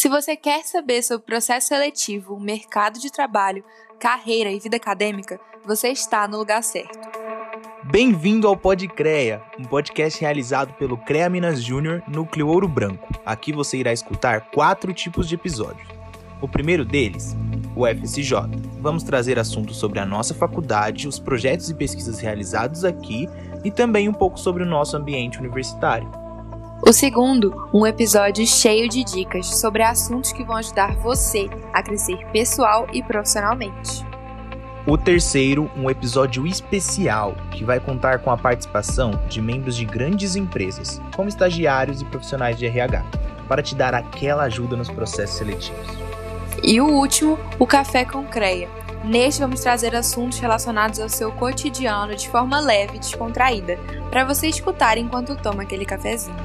Se você quer saber sobre processo seletivo, mercado de trabalho, carreira e vida acadêmica, você está no lugar certo. Bem-vindo ao Podcrea, um podcast realizado pelo CREA Minas Júnior Núcleo Ouro Branco. Aqui você irá escutar quatro tipos de episódios. O primeiro deles, o FSJ. Vamos trazer assuntos sobre a nossa faculdade, os projetos e pesquisas realizados aqui e também um pouco sobre o nosso ambiente universitário. O segundo, um episódio cheio de dicas sobre assuntos que vão ajudar você a crescer pessoal e profissionalmente. O terceiro, um episódio especial que vai contar com a participação de membros de grandes empresas, como estagiários e profissionais de RH, para te dar aquela ajuda nos processos seletivos. E o último, o Café com CREA. Neste vamos trazer assuntos relacionados ao seu cotidiano de forma leve e descontraída, para você escutar enquanto toma aquele cafezinho.